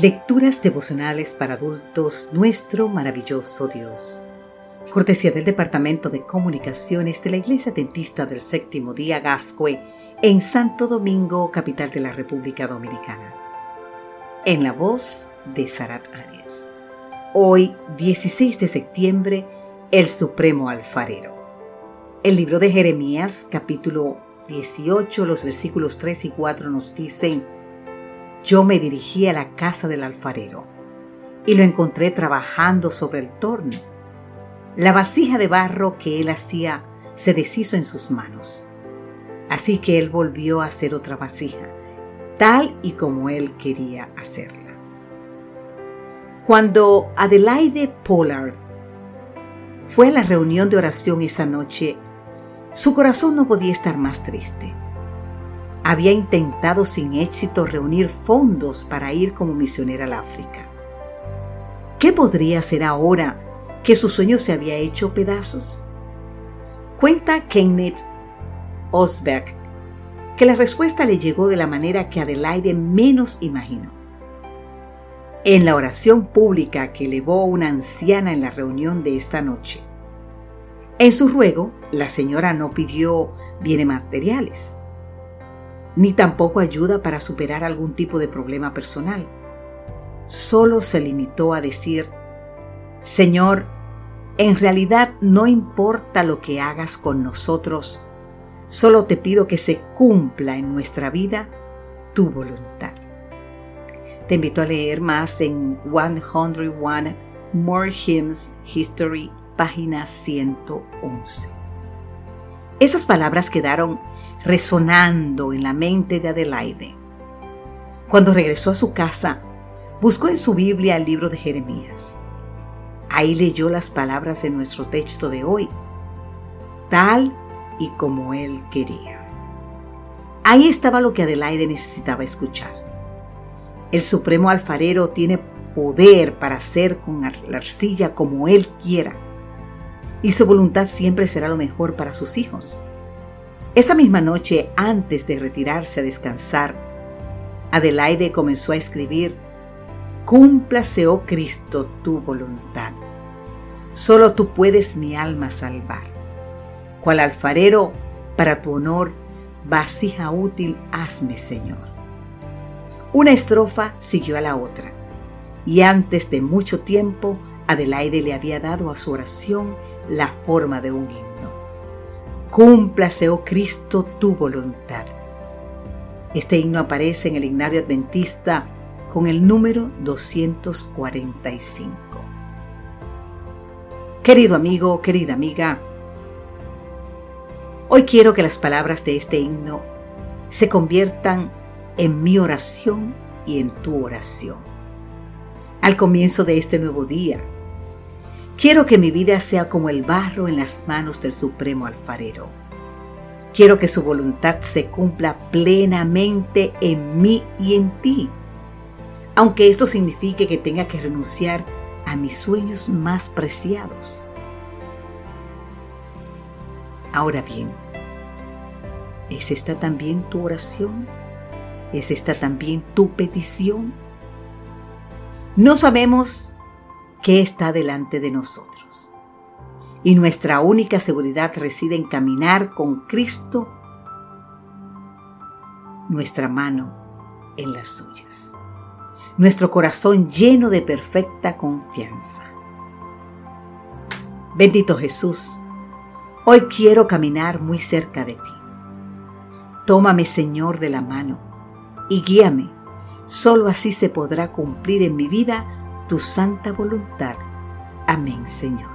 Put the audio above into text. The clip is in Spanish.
Lecturas devocionales para adultos, nuestro maravilloso Dios. Cortesía del Departamento de Comunicaciones de la Iglesia Dentista del Séptimo Día Gascue en Santo Domingo, capital de la República Dominicana. En la voz de Sarat Arias. Hoy, 16 de septiembre, el Supremo Alfarero. El libro de Jeremías, capítulo 18, los versículos 3 y 4 nos dicen, yo me dirigí a la casa del alfarero y lo encontré trabajando sobre el torno. La vasija de barro que él hacía se deshizo en sus manos. Así que él volvió a hacer otra vasija, tal y como él quería hacerla. Cuando Adelaide Pollard fue a la reunión de oración esa noche, su corazón no podía estar más triste había intentado sin éxito reunir fondos para ir como misionera al África. ¿Qué podría hacer ahora que su sueño se había hecho pedazos? Cuenta Kenneth Osberg que la respuesta le llegó de la manera que Adelaide menos imaginó. En la oración pública que elevó una anciana en la reunión de esta noche. En su ruego, la señora no pidió bienes materiales ni tampoco ayuda para superar algún tipo de problema personal. Solo se limitó a decir, Señor, en realidad no importa lo que hagas con nosotros, solo te pido que se cumpla en nuestra vida tu voluntad. Te invito a leer más en 101 More Hymns History, página 111. Esas palabras quedaron resonando en la mente de Adelaide. Cuando regresó a su casa, buscó en su Biblia el libro de Jeremías. Ahí leyó las palabras de nuestro texto de hoy, tal y como él quería. Ahí estaba lo que Adelaide necesitaba escuchar. El supremo alfarero tiene poder para hacer con la arcilla como él quiera, y su voluntad siempre será lo mejor para sus hijos. Esa misma noche, antes de retirarse a descansar, Adelaide comenzó a escribir, Cúmplase, oh Cristo, tu voluntad. Solo tú puedes mi alma salvar. Cual alfarero, para tu honor, vasija útil hazme, Señor. Una estrofa siguió a la otra, y antes de mucho tiempo, Adelaide le había dado a su oración la forma de un himno. Cúmplase, oh Cristo, tu voluntad. Este himno aparece en el himnario adventista con el número 245. Querido amigo, querida amiga, hoy quiero que las palabras de este himno se conviertan en mi oración y en tu oración. Al comienzo de este nuevo día, Quiero que mi vida sea como el barro en las manos del Supremo Alfarero. Quiero que su voluntad se cumpla plenamente en mí y en ti, aunque esto signifique que tenga que renunciar a mis sueños más preciados. Ahora bien, ¿es esta también tu oración? ¿Es esta también tu petición? No sabemos ¿Qué está delante de nosotros. Y nuestra única seguridad reside en caminar con Cristo, nuestra mano en las suyas, nuestro corazón lleno de perfecta confianza. Bendito Jesús, hoy quiero caminar muy cerca de ti. Tómame, Señor, de la mano y guíame. Solo así se podrá cumplir en mi vida tu santa voluntad. Amén, Señor.